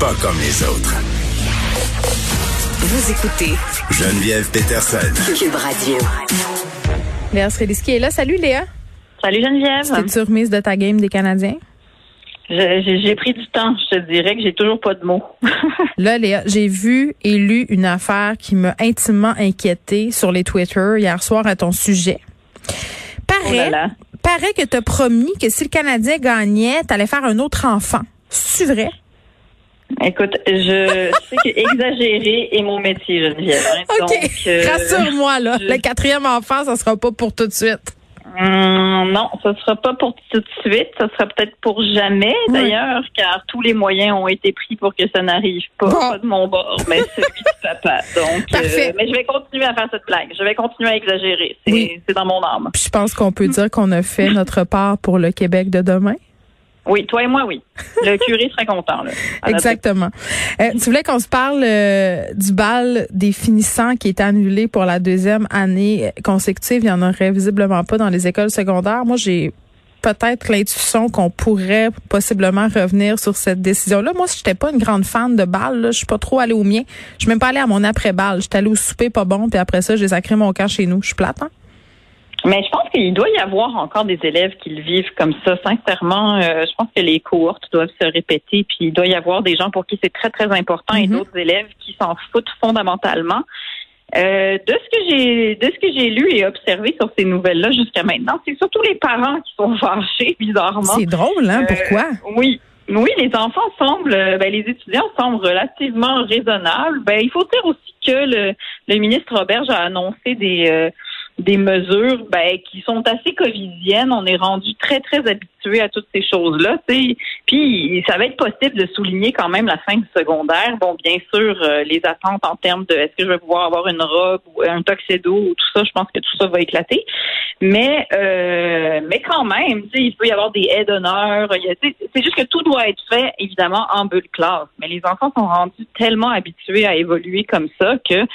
pas comme les autres. Vous écoutez Geneviève Peterson. Cube Radio. Léa Srediski est là. Salut Léa. Salut Geneviève. T'es-tu remise de ta game des Canadiens? Je- J'ai pris du temps. Je te dirais que j'ai toujours pas de mots. Là, Léa, j'ai vu et lu une affaire qui m'a intimement inquiétée sur les Twitter hier soir à ton sujet. Oh là Paraît, là. paraît que t'as promis que si le Canadien gagnait, t'allais faire un autre enfant. C'est vrai? Écoute, je sais que exagérer est mon métier, Geneviève. hein. OK. Donc, euh, Rassure-moi, là. je- Le quatrième enfant, ça sera pas pour tout de suite. hum, non, ce sera pas pour tout de suite. Ce sera peut-être pour jamais, d'ailleurs, car tous les moyens ont été pris pour que ça n'arrive pas. Bon. Pas de mon bord, mais celui du papa. Donc, euh, Parfait. mais je vais continuer à faire cette blague. Je vais continuer à exagérer. C'est Oui. c'est dans mon âme. Puis je pense qu'on peut dire qu'on a fait notre part pour le Québec de demain. Oui, toi et moi, oui. Le curé serait content. Là, Exactement. Euh, tu voulais qu'on se parle euh, du bal des finissants qui est annulé pour la deuxième année consécutive. Il n'y en aurait visiblement pas dans les écoles secondaires. Moi, j'ai peut-être l'intuition qu'on pourrait possiblement revenir sur cette décision-là. Moi, si j'étais pas une grande fan de bal, je suis pas trop allée au mien. Je suis même pas allée à mon après-bal. J'étais allée au souper pas bon, puis après ça, j'ai sacré mon camp chez nous. Je suis plate, hein? Mais je pense qu'il doit y avoir encore des élèves qui le vivent comme ça. Sincèrement, euh, je pense que les cohortes doivent se répéter, puis il doit y avoir des gens pour qui c'est très, très important et Mhm. d'autres élèves qui s'en foutent fondamentalement. Euh, de ce que j'ai de ce que j'ai lu et observé sur ces nouvelles-là jusqu'à maintenant, c'est surtout les parents qui sont fâchés, bizarrement. C'est drôle, hein? Euh, Pourquoi? Oui. Oui, les enfants semblent, euh, ben, les étudiants semblent relativement raisonnables. Ben, il faut dire aussi que le, le ministre Roberge a annoncé des, euh, des mesures ben, qui sont assez covidiennes. On est rendu très, très habitué à toutes ces choses-là. Puis, ça va être possible de souligner quand même la fin du secondaire. Bon, bien sûr, euh, les attentes en termes de est-ce que je vais pouvoir avoir une robe ou un tuxedo ou tout ça, je pense que tout ça va éclater. Mais euh, mais quand même, il peut y avoir des aides d'honneur. C'est juste que tout doit être fait, évidemment, en bulle classe. Mais les enfants sont rendus tellement habitués à évoluer comme ça que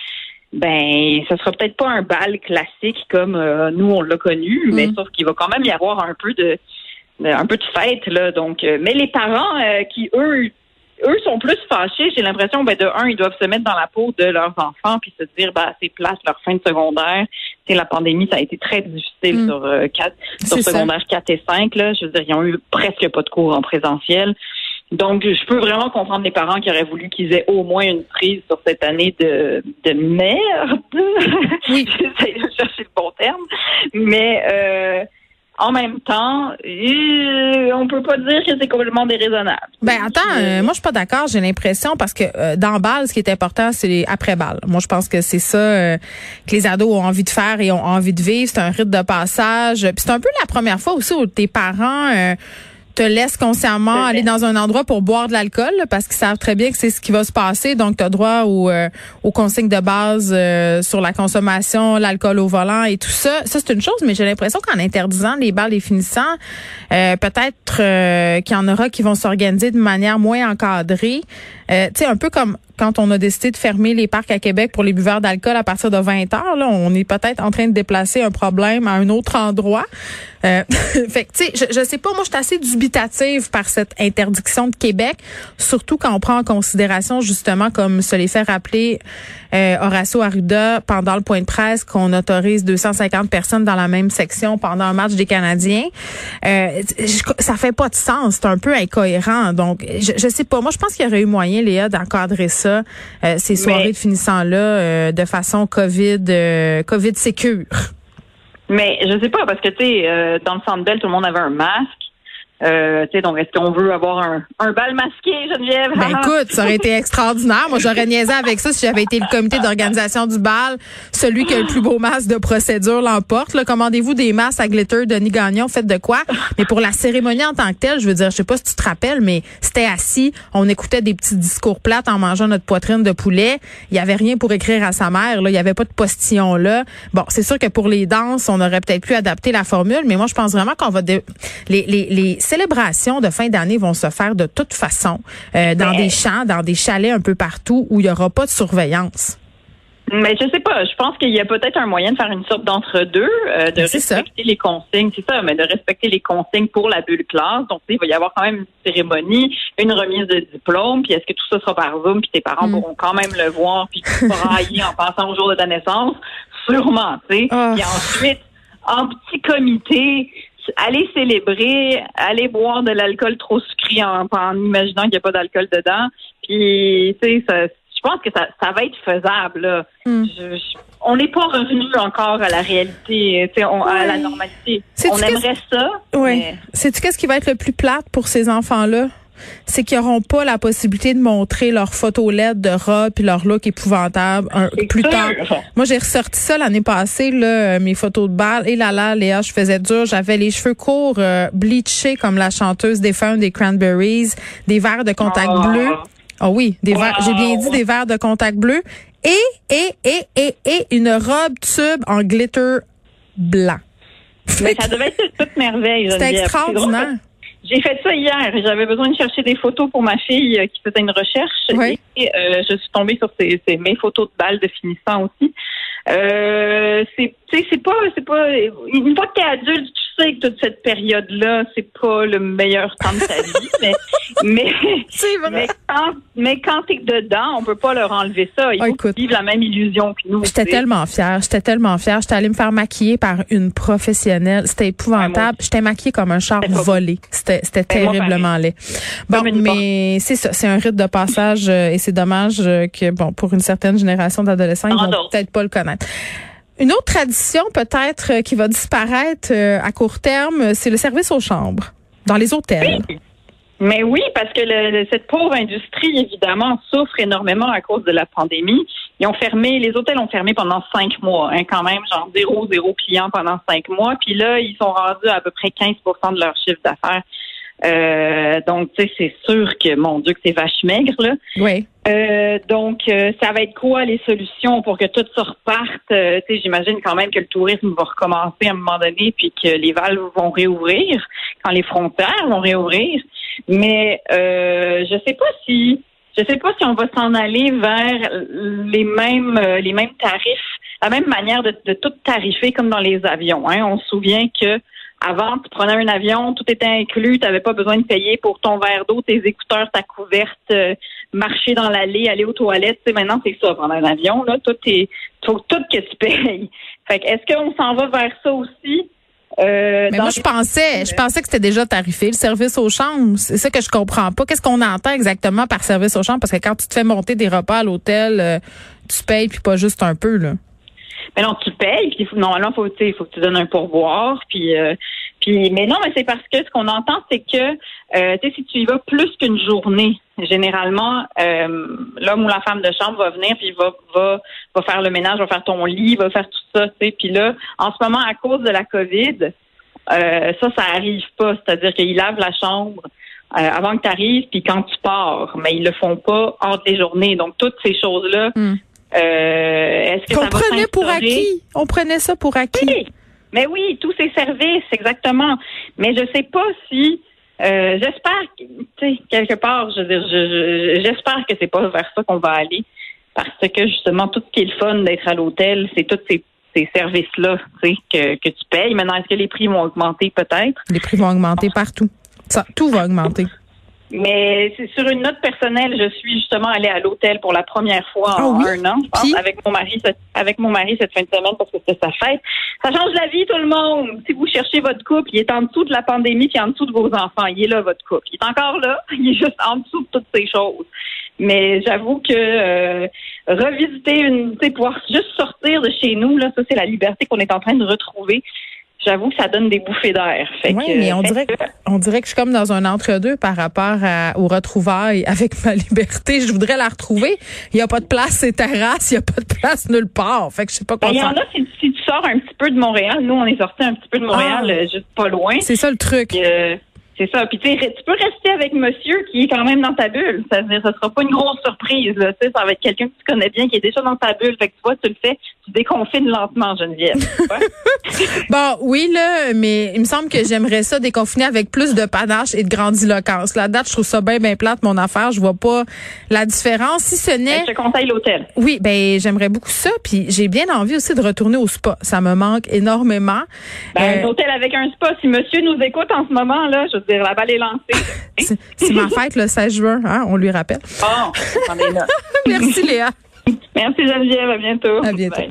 ben, ce sera peut-être pas un bal classique comme euh, nous on l'a connu, mais sauf qu'il va quand même y avoir un peu de, de- un peu de fête là. Donc, euh, mais les parents euh, qui eux eux sont plus fâchés. J'ai l'impression, ben, de un, ils doivent se mettre dans la peau de leurs enfants puis se dire, ben, c'est place leur fin de secondaire. C'est la pandémie, ça a été très difficile Mm. sur euh, quatre, sur C'est ça. secondaire 4 et 5. Là. Je veux dire, ils ont eu presque pas de cours en présentiel. Donc, je peux vraiment comprendre les parents qui auraient voulu qu'ils aient au moins une prise sur cette année de, de merde. Oui. J'essaie de chercher le bon terme. Mais euh, en même temps, euh, on peut pas dire que c'est complètement déraisonnable. Ben attends, euh, moi je suis pas d'accord. J'ai l'impression parce que euh, dans balle, ce qui est important, c'est les après balles. Moi je pense que c'est ça euh, que les ados ont envie de faire et ont envie de vivre. C'est un rite de passage. Puis c'est un peu la première fois aussi où tes parents euh, te laissent consciemment aller dans un endroit pour boire de l'alcool parce qu'ils savent très bien que c'est ce qui va se passer. Donc tu as droit aux, euh, aux consignes de base euh, sur la consommation, l'alcool au volant et tout ça. Ça c'est une chose, mais j'ai l'impression qu'en interdisant les balles des finissants, euh, peut-être euh, qu'il y en aura qui vont s'organiser de manière moins encadrée. Euh, tu sais, un peu comme quand on a décidé de fermer les parcs à Québec pour les buveurs d'alcool à partir de 20 heures, là, on est peut-être en train de déplacer un problème à un autre endroit. Euh, fait tu sais, je, je sais pas, moi, je suis assez dubitative par cette interdiction de Québec, surtout quand on prend en considération, justement, comme se les fait rappeler euh, Horacio Arruda pendant le point de presse, qu'on autorise 250 personnes dans la même section pendant un match des Canadiens. Euh, ça fait pas de sens, c'est un peu incohérent. Donc, je, je sais pas, moi, je pense qu'il y aurait eu moyen, Léa, d'encadrer ça, euh, ces soirées Mais- de finissant-là, euh, de façon COVID, euh, COVID sécure. Mais je sais pas, parce que, tu sais, dans le centre belle, tout le monde avait un masque. Euh, donc, est-ce qu'on veut avoir un, un bal masqué, Geneviève? Ben écoute, ça aurait été extraordinaire. Moi, j'aurais niaisé avec ça si j'avais été le comité d'organisation du bal. Celui qui a le plus beau masque de procédure l'emporte. Commandez-vous des masques à glitter, Denis Gagnon, faites de quoi? Mais pour la cérémonie en tant que telle, je veux dire, je sais pas si tu te rappelles, mais c'était assis, on écoutait des petits discours plates en mangeant notre poitrine de poulet. Il y avait rien pour écrire à sa mère. Là. Il y avait pas de postillon là. Bon, c'est sûr que pour les danses, on aurait peut-être pu adapter la formule, mais moi, je pense vraiment qu'on va... dé- Les, les, les célébrations de fin d'année vont se faire de toute façon euh, dans Mais- des champs, dans des chalets un peu partout où il y aura pas de surveillance. Mais je sais pas. Je pense qu'il y a peut-être un moyen de faire une sorte d'entre-deux, euh, de respecter les consignes. C'est ça, mais de respecter les consignes pour la bulle classe. Donc, il va y avoir quand même une cérémonie, une remise de diplôme. Puis, est-ce que tout ça sera par Zoom, puis tes parents mm. pourront quand même le voir, puis brailler en pensant au jour de ta naissance? Sûrement, tu sais. Ah. Puis ensuite, en petit comité, aller célébrer, aller boire de l'alcool trop sucré en, en imaginant qu'il n'y a pas d'alcool dedans. Puis, tu sais, je pense que ça, ça va être faisable. Hmm. on n'est pas revenu encore à la réalité, à la normalité. On aimerait ça. Oui. Sais-tu qu'est-ce qui va être le plus plate pour ces enfants-là? C'est qu'ils n'auront pas la possibilité de montrer leurs photos LED de robe et leur look épouvantable plus tard. Moi, j'ai ressorti ça l'année passée, là, mes photos de balle. Et là là, Léa, je faisais dur. J'avais les cheveux courts, euh, bleachés comme la chanteuse des fans des Cranberries, des verres de contact ah. bleu. Ah oui, des verres, j'ai bien dit des verres de contact bleu et, et, et, et, et une robe tube en glitter blanc. Mais ça devait être toute merveille. C'était extraordinaire. J'ai fait ça hier. J'avais besoin de chercher des photos pour ma fille euh, qui faisait une recherche. Et euh, je suis tombée sur ces, mes photos de balles de finissant aussi. Euh, c'est, c'est pas, c'est pas. Une fois que t'es adulte, sais que toute cette période-là, c'est pas le meilleur temps de ta vie, mais mais, mais quand mais quand t'es dedans, on peut pas leur enlever ça. Ils ah, vivent la même illusion que nous. J'étais tellement fière, j'étais tellement fière. J'étais allée me faire maquiller par une professionnelle. C'était épouvantable. J'étais maquillée comme un char volé. C'était c'était ben, terriblement laid. Bon, mais c'est ça, c'est un rite de passage euh, et c'est dommage euh, que bon pour une certaine génération d'adolescents, ils vont peut-être pas le connaître. Une autre tradition peut-être euh, qui va disparaître euh, à court terme, c'est le service aux chambres dans les hôtels. Mais oui, parce que cette pauvre industrie, évidemment, souffre énormément à cause de la pandémie. Ils ont fermé, les hôtels ont fermé pendant cinq mois, hein, quand même, genre zéro, zéro client pendant cinq mois. Puis là, ils sont rendus à, à peu près 15% de leur chiffre d'affaires. Euh, donc, tu sais, c'est sûr que, mon Dieu, que c'est vache maigre, là. Oui. Euh, donc, euh, ça va être quoi les solutions pour que tout se reparte? tu sais, j'imagine quand même que le tourisme va recommencer à un moment donné, puis que les valves vont réouvrir, quand les frontières vont réouvrir. Mais euh, je sais pas si je sais pas si on va s'en aller vers les mêmes les mêmes tarifs, la même manière de, de tout tarifer comme dans les avions. Hein. On se souvient que avant, tu prenais un avion, tout était inclus, tu n'avais pas besoin de payer pour ton verre d'eau, tes écouteurs, ta couverte, euh, marcher dans l'allée, aller aux toilettes. Tu maintenant, c'est ça, prendre un avion, là, tout est tout, tout que tu payes. Fait est-ce qu'on s'en va vers ça aussi? Euh, mais moi, je pensais, je pensais que c'était déjà tarifé, le service aux chambres. C'est ça que je comprends pas. Qu'est-ce qu'on entend exactement par service aux chambres? Parce que quand tu te fais monter des repas à l'hôtel, euh, tu payes puis pas juste un peu, là. Mais non, tu payes, puis normalement, il faut que tu donnes un pourboire, puis, euh, puis mais non, mais c'est parce que ce qu'on entend, c'est que euh, tu sais, si tu y vas plus qu'une journée, généralement, euh, l'homme ou la femme de chambre va venir, puis va, va, va faire le ménage, va faire ton lit, va faire tout ça, tu sais. Puis là, en ce moment, à cause de la COVID, euh, ça, ça arrive pas. C'est-à-dire qu'ils lavent la chambre. avant que tu arrives, puis quand tu pars, mais ils le font pas entre les journées. Donc toutes ces choses-là, hmm. Euh, est-ce que ça prenait pour acquis. On prenait ça pour acquis. Oui. Mais oui, tous ces services, exactement. Mais je sais pas si euh, j'espère tu sais, quelque part, je veux dire, j'espère que c'est pas vers ça qu'on va aller. Parce que justement, tout ce qui est le fun d'être à l'hôtel, c'est tous ces, ces services-là que, que tu payes. Maintenant, est-ce que les prix vont augmenter? Peut-être? Les prix vont augmenter partout. Ça, tout va augmenter. Mais c'est sur une note personnelle, je suis justement allée à l'hôtel pour la première fois en ah un an, avec mon mari, avec mon mari cette fin de semaine parce que c'était sa fête. Ça change la vie, tout le monde. Si vous cherchez votre couple, il est en dessous de la pandémie, puis en dessous de vos enfants. Il est là, votre couple. Il est encore là. Il est juste en dessous de toutes ces choses. Mais j'avoue que euh, revisiter une, tu sais, pouvoir juste sortir de chez nous, là, ça c'est la liberté qu'on est en train de retrouver j'avoue que ça donne des bouffées d'air. Oui, mais on dirait, que, on dirait que je suis comme dans un entre-deux par rapport à, aux retrouvailles avec ma liberté. Je voudrais la retrouver. Il n'y a pas de place ces terrasses, il n'y a pas de place nulle part. Fait que je sais pas quoi ben, Il y en a si, si, tu sors un petit peu de Montréal. Nous, on est sorti un petit peu de Montréal, ah. euh, juste pas loin. C'est ça le truc. Euh, C'est ça. Puis tu tu peux rester avec monsieur qui est quand même dans ta bulle. Ça ça sera pas une grosse surprise. Là. Tu sais, ça va être quelqu'un que tu connais bien, qui est déjà dans ta bulle. Fait que tu vois, tu le fais, tu déconfines lentement, Geneviève. bon, oui, là, mais il me semble que j'aimerais ça déconfiner avec plus de panache et de grandiloquence. La date, je trouve ça bien, bien plate, mon affaire. Je vois pas la différence. Si ce n'est... Je te conseille l'hôtel. Oui, ben j'aimerais beaucoup ça. Puis j'ai bien envie aussi de retourner au spa. Ça me manque énormément. Ben, un euh, hôtel avec un spa. Si monsieur nous écoute en ce moment, là, je dire, la balle est lancée. C'est ma fête le 16 juin, hein, on lui rappelle. Bon, Merci Léa. Merci Geneviève, à bientôt. À bientôt.